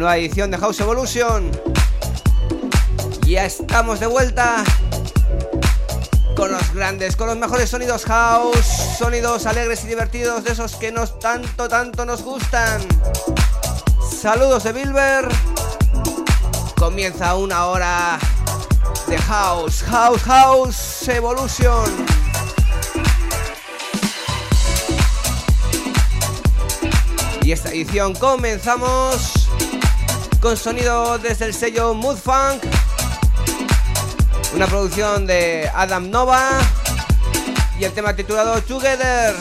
nueva edición de House Evolution. Ya estamos de vuelta con los grandes, con los mejores sonidos house, sonidos alegres y divertidos de esos que nos tanto, tanto nos gustan. Saludos de Bilber. Comienza una hora de house, house, house evolution. Y esta edición comenzamos con sonido desde el sello Mood Funk, una producción de Adam Nova y el tema titulado Together.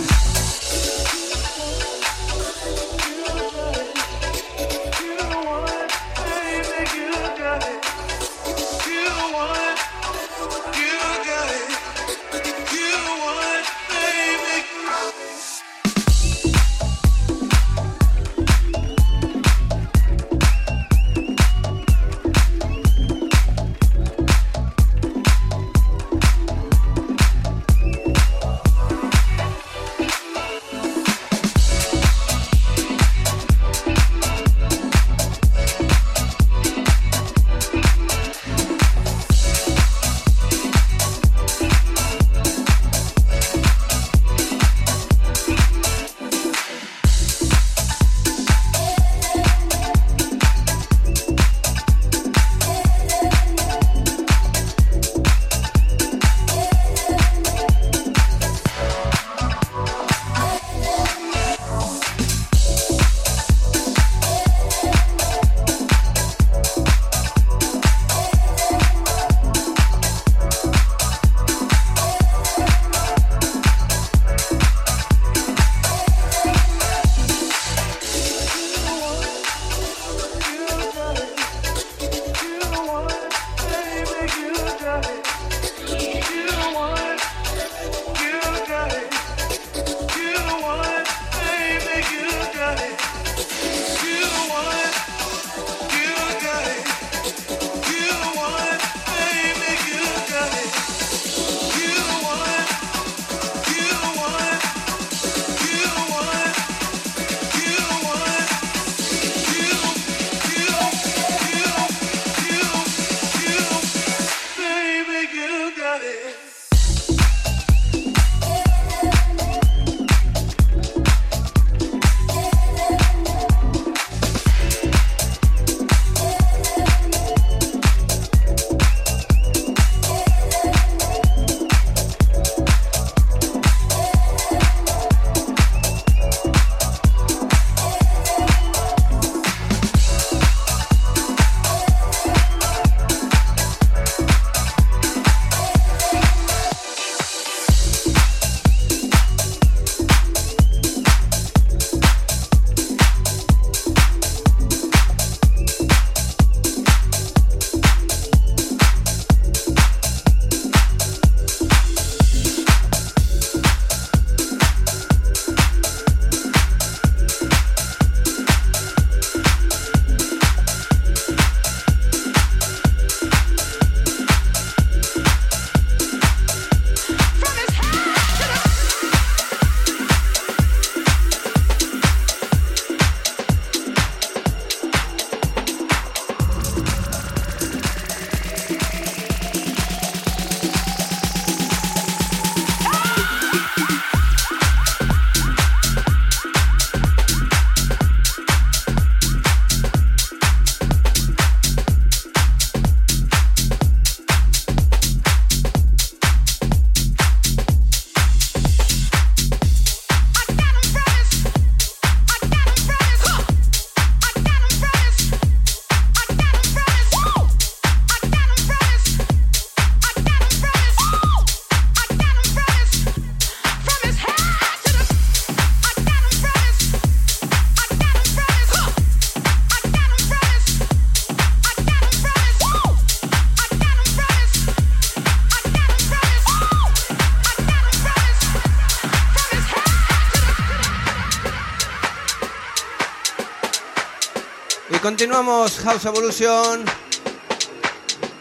Continuamos House Evolution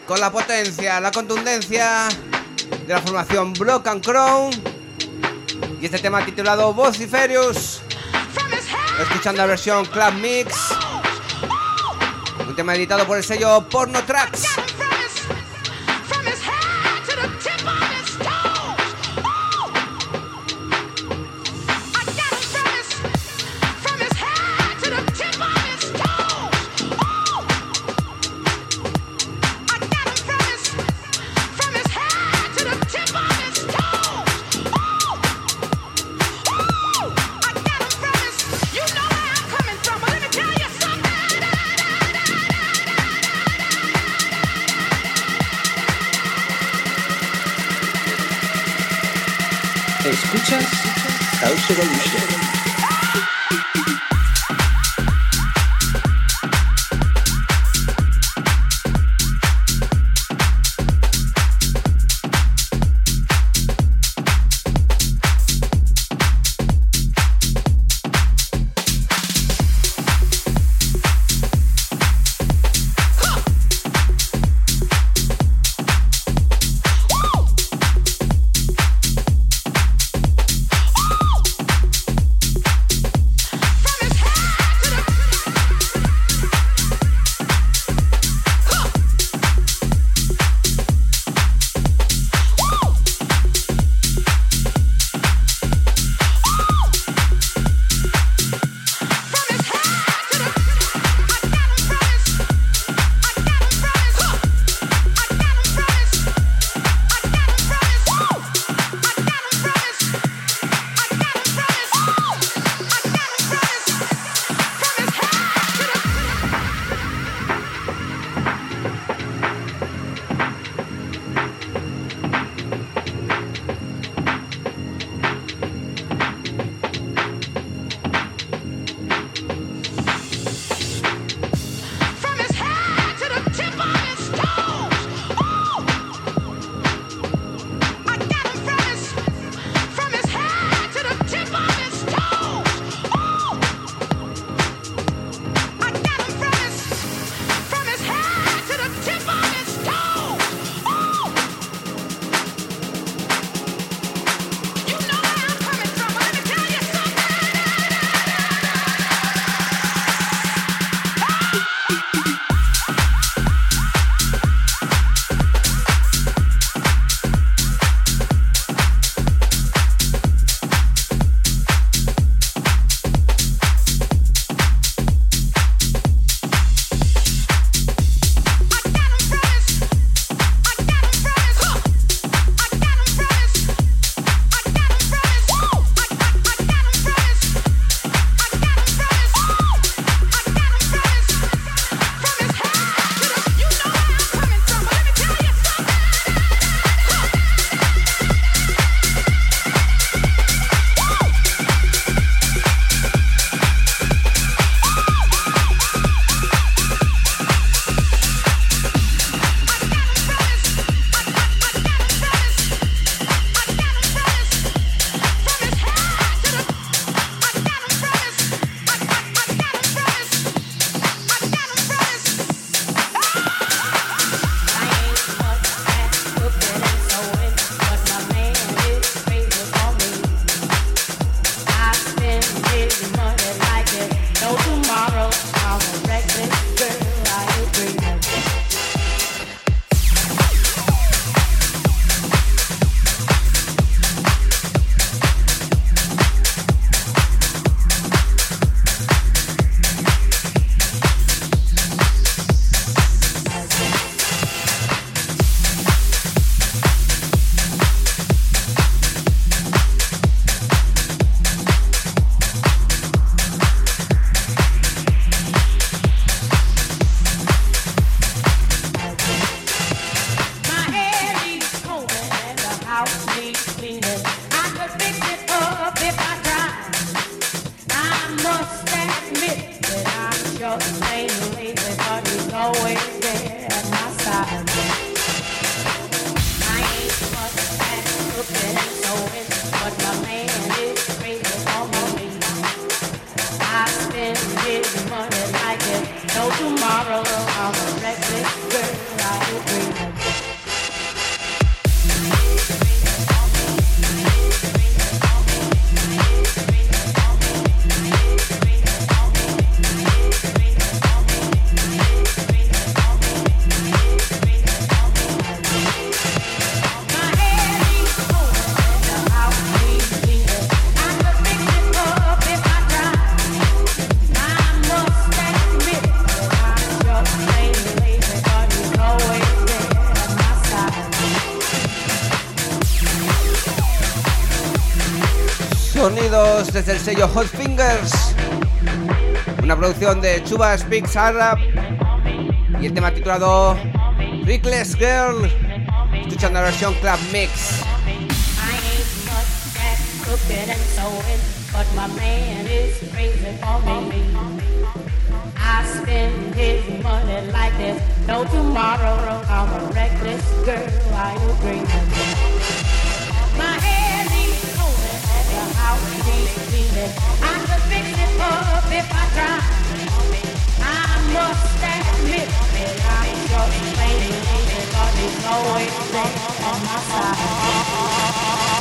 con la potencia, la contundencia de la formación Broken Crown y este tema titulado Vociferius escuchando la versión Club Mix un tema editado por el sello Porno Tracks tomorrow like it. No tomorrow, I'm a reckless girl. I will bring sello Hot Fingers. Una producción de Chuba Speaks Arab. Y el tema titulado Reckless Girl. Escuchando la versión Club Mix. I spend his money like there's no tomorrow. I'm a reckless girl, I agree. Always there on my side.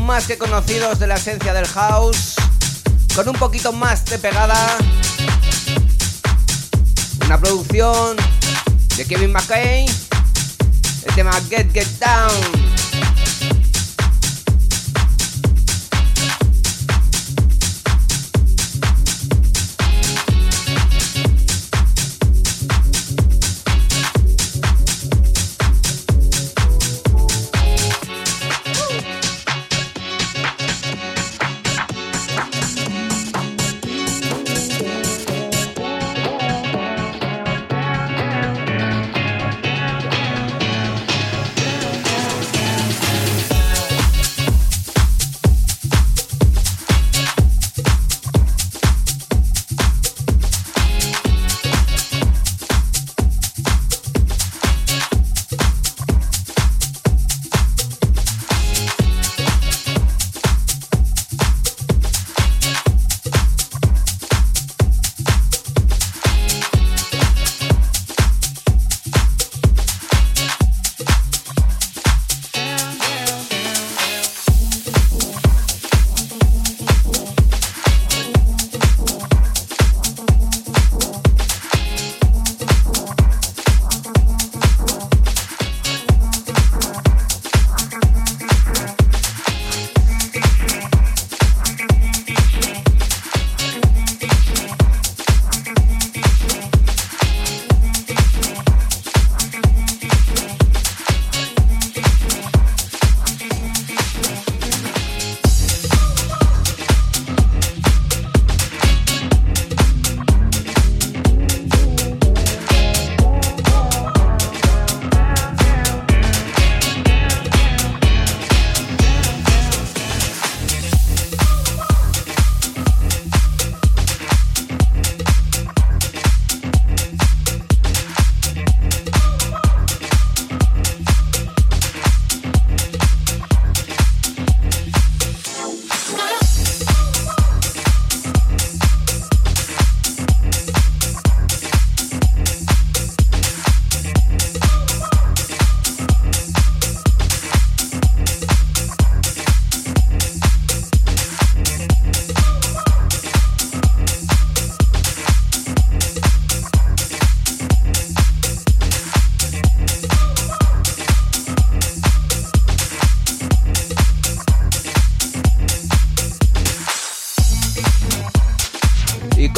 Más que conocidos de la esencia del house, con un poquito más de pegada. Una producción de Kevin McKay, el tema Get Get Down.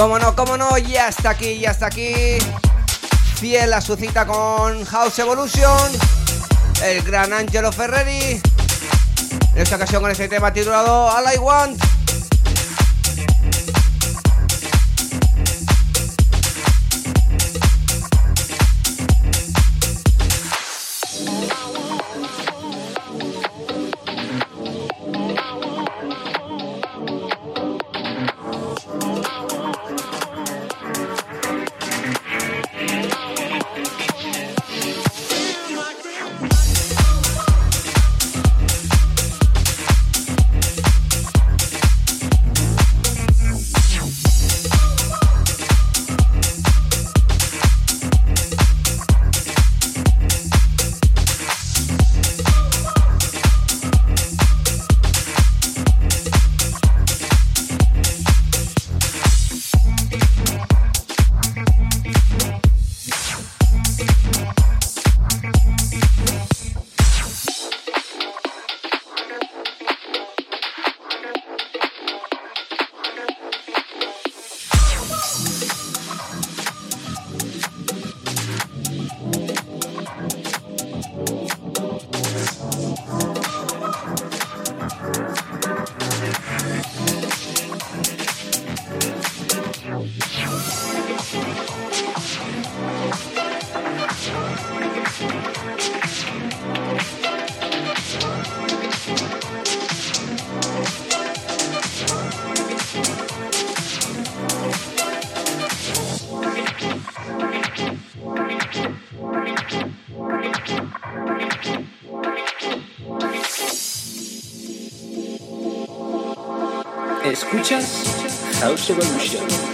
Cómo no, cómo no, ya está aquí, ya está aquí. Fiel a su cita con House Evolution, el gran Angelo Ferreri. En esta ocasión con este tema titulado All I Want. House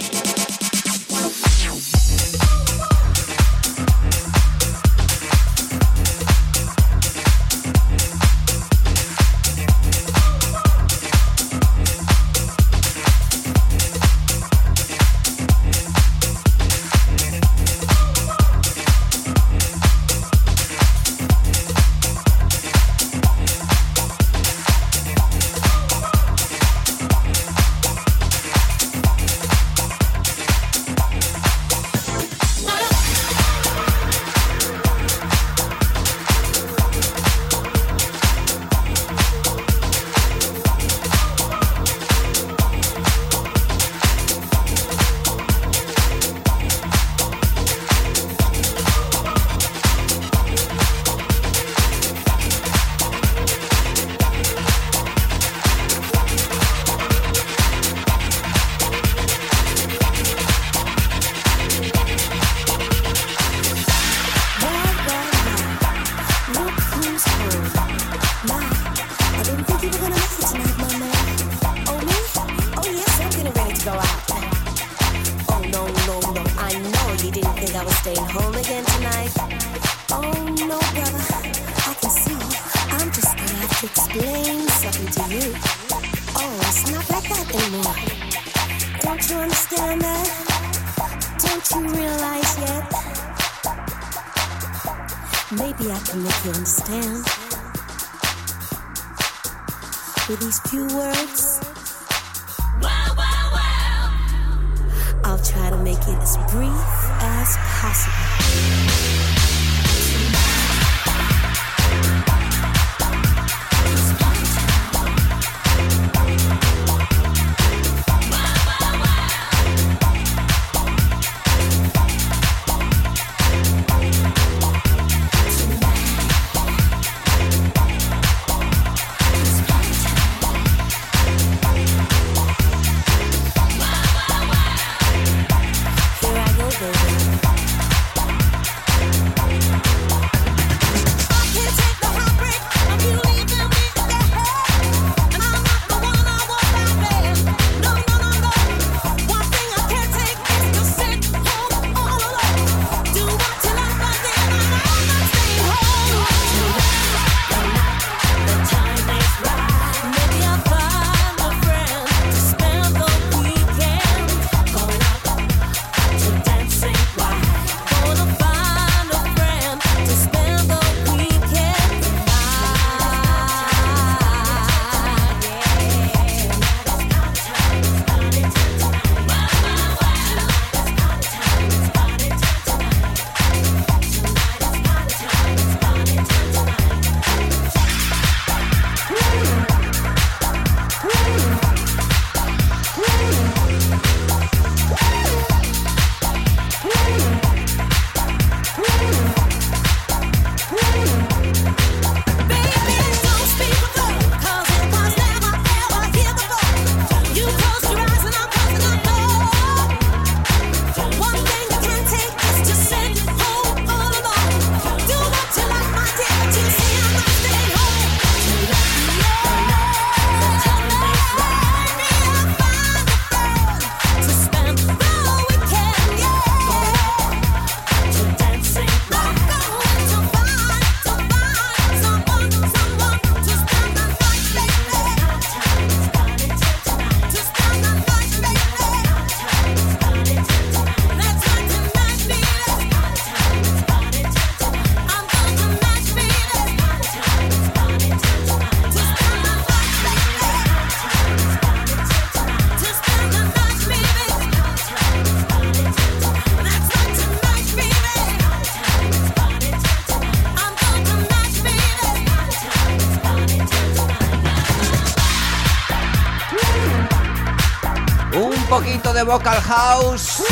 poquito de vocal house.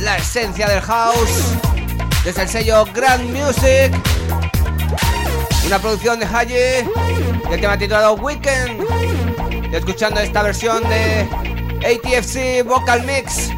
La esencia del house desde el sello Grand Music. Una producción de Haji el tema titulado Weekend. Y escuchando esta versión de ATFC Vocal Mix.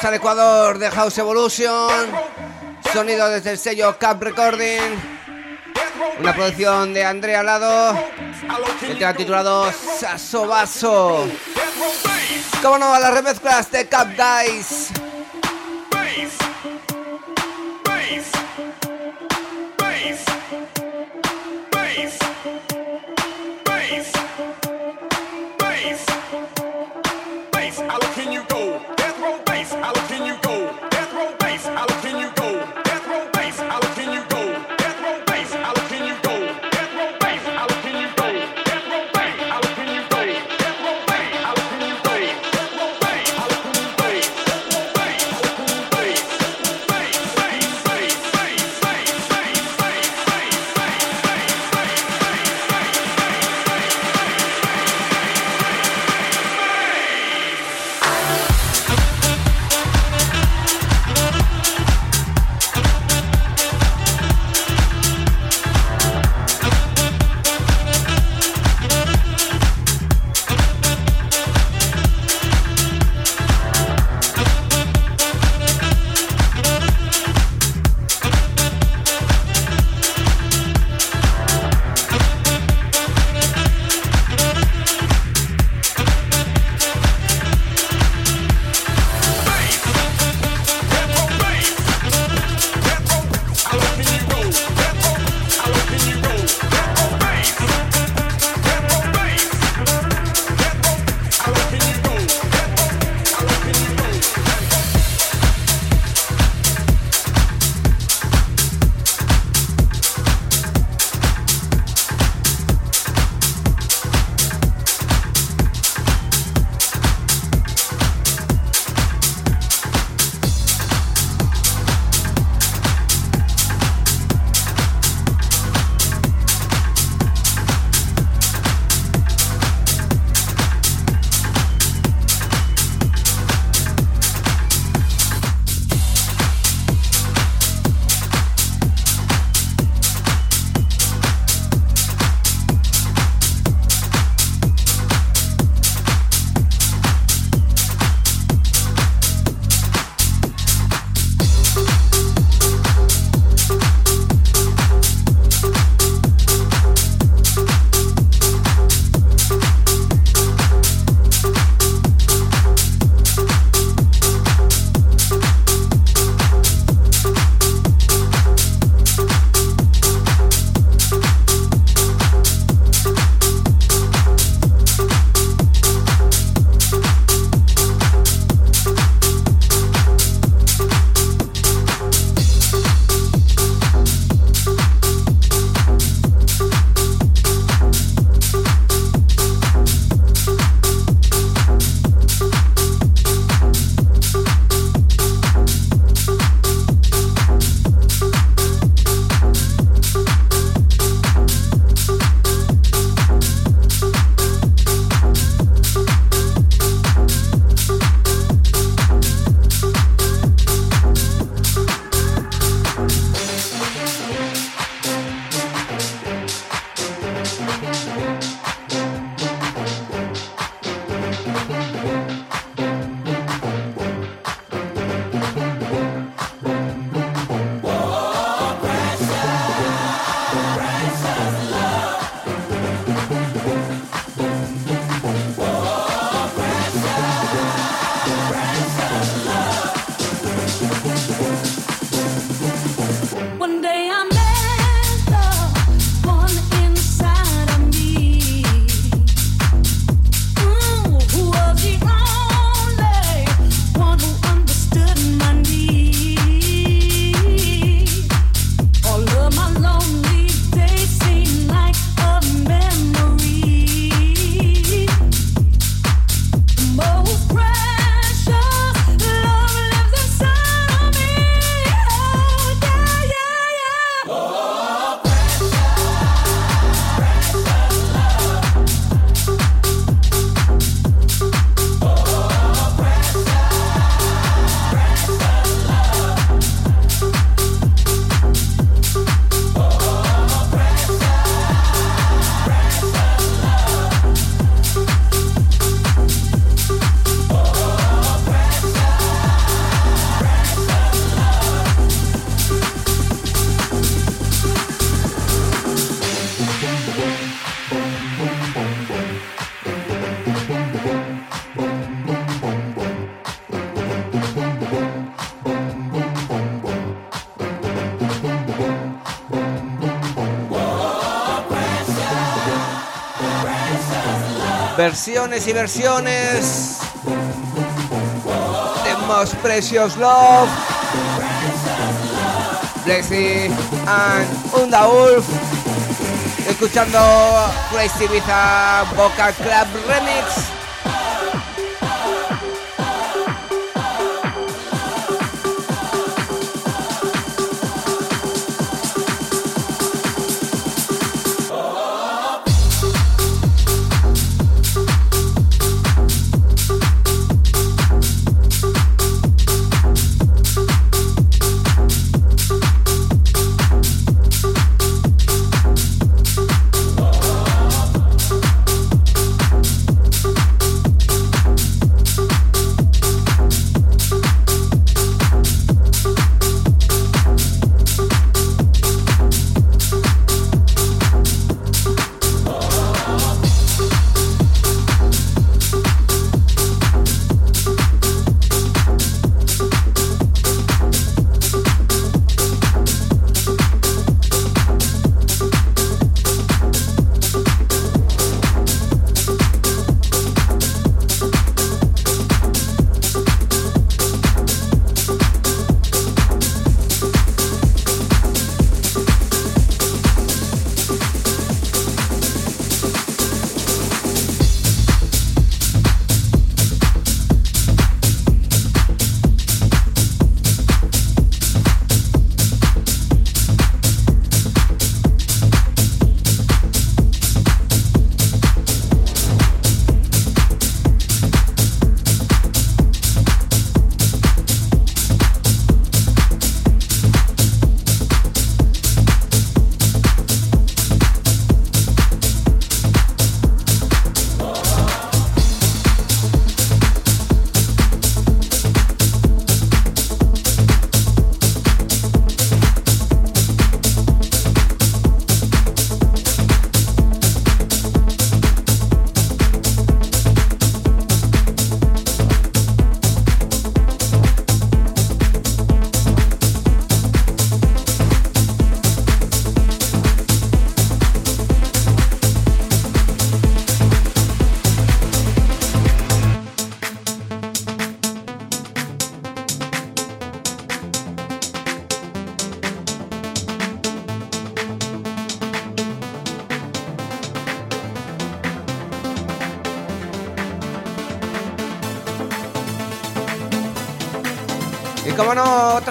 Saludos al Ecuador de House Evolution. Sonido desde el sello Cap Recording. Una producción de Andrea Lado. El tema titulado Saso Vaso. Cómo no, a las remezclas de Cap Guys. Peace. Versiones y versiones. The Most Precious Love. Blessy and Unda Wolf. Escuchando Crazy Ibiza Vocal Club Remix.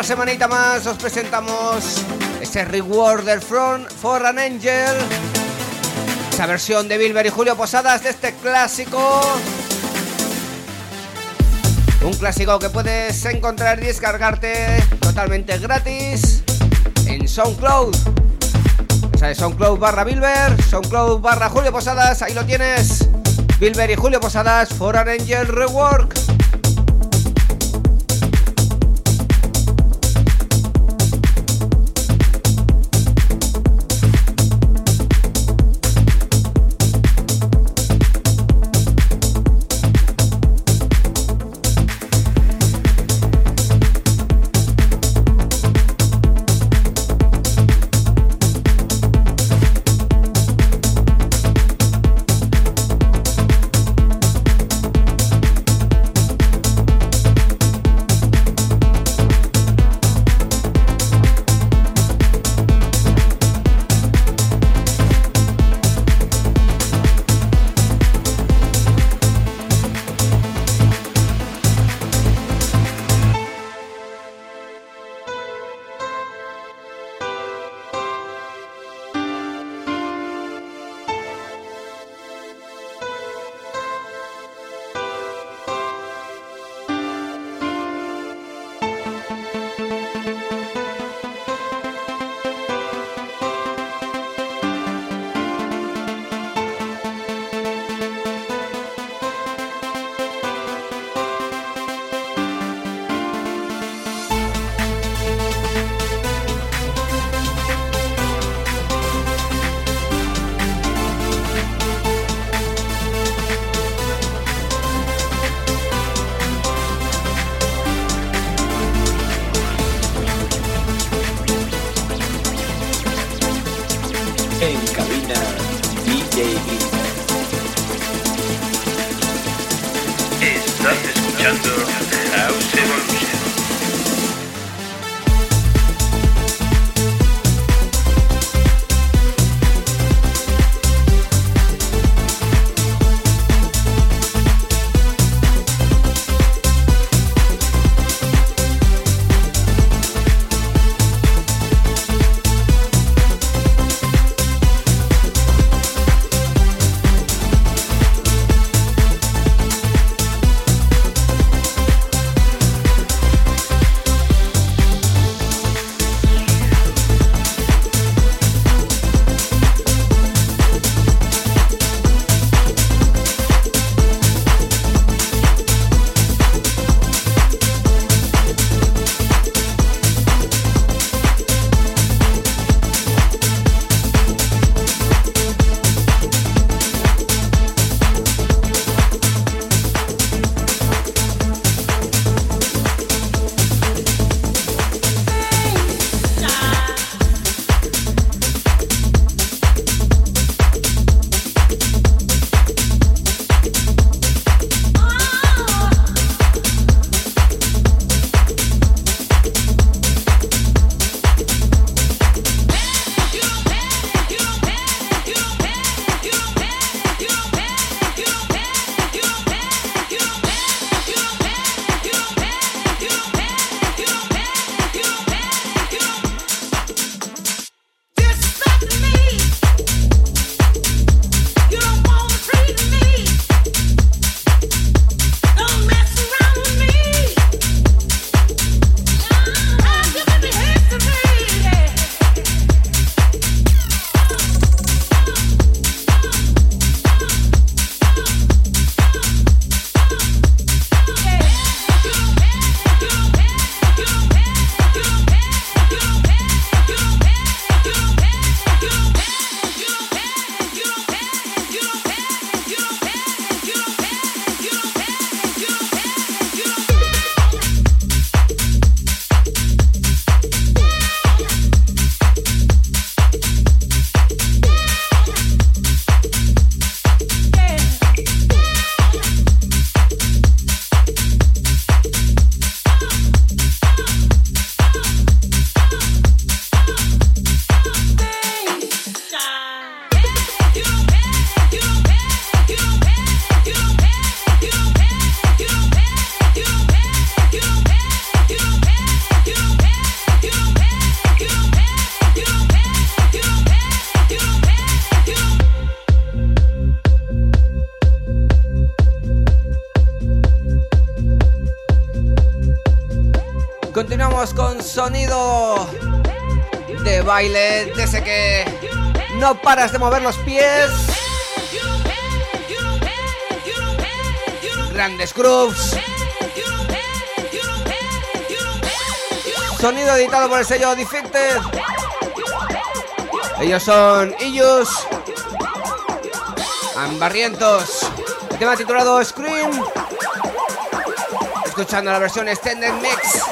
Semanita más os presentamos ese reward del Front for an Angel. Esa versión de Bilber y Julio Posadas de este clásico. Un clásico que puedes encontrar y descargarte totalmente gratis en SoundCloud. Esa es SoundCloud barra Bilber, SoundCloud barra Julio Posadas, ahí lo tienes. Bilber y Julio Posadas for an Angel Rework. Mover los pies. Grandes grooves. Sonido editado por el sello Defected. Ellos son ellos Ambarrientos. El tema titulado Scream. Escuchando la versión Extended Mix.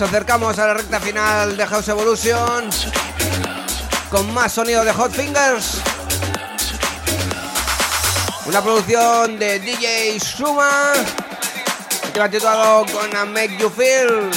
Nos acercamos a la recta final de House Evolution con más sonido de Hot Fingers. Una producción de DJ Suma. Te ha titulado Gonna Make You Feel.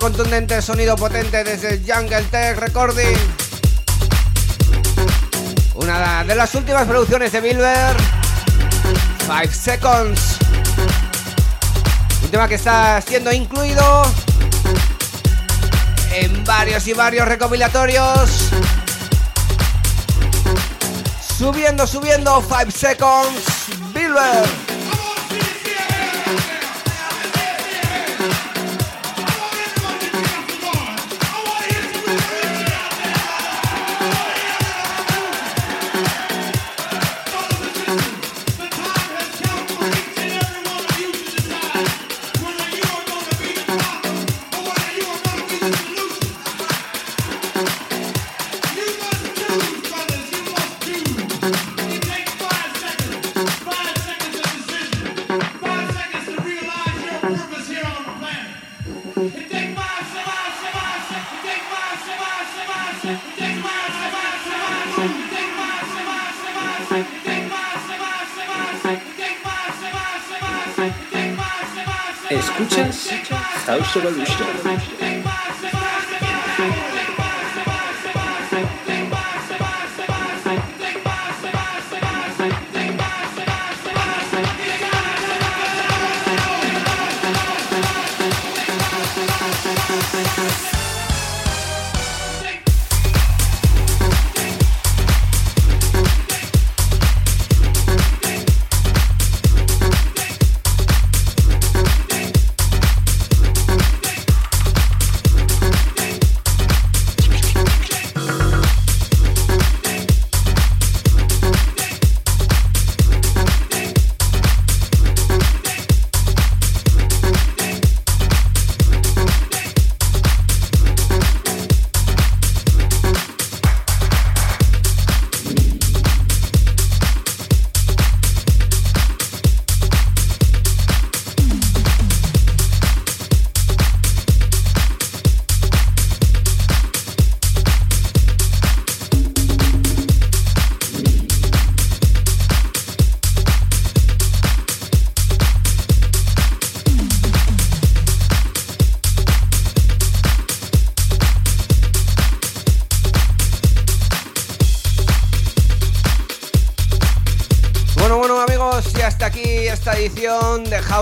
Contundente, sonido potente desde Jungle Tech Recording. Una de las últimas producciones de Bilber, Five Seconds. Un tema que está siendo incluido en varios y varios recopilatorios. Subiendo, subiendo, Five Seconds, Bilber.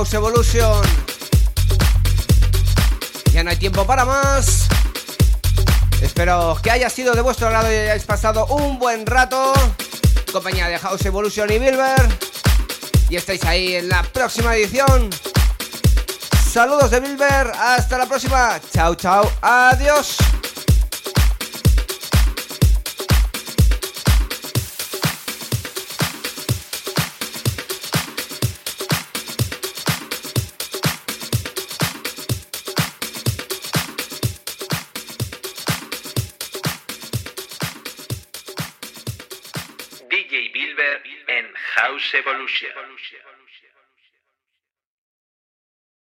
House Evolution. Ya no hay tiempo para más. Espero que haya sido de vuestro agrado y hayáis pasado un buen rato. Compañía de House Evolution y Bilber. Y estáis ahí en la próxima edición. Saludos de Bilber. Hasta la próxima. Chao, chao. Adiós.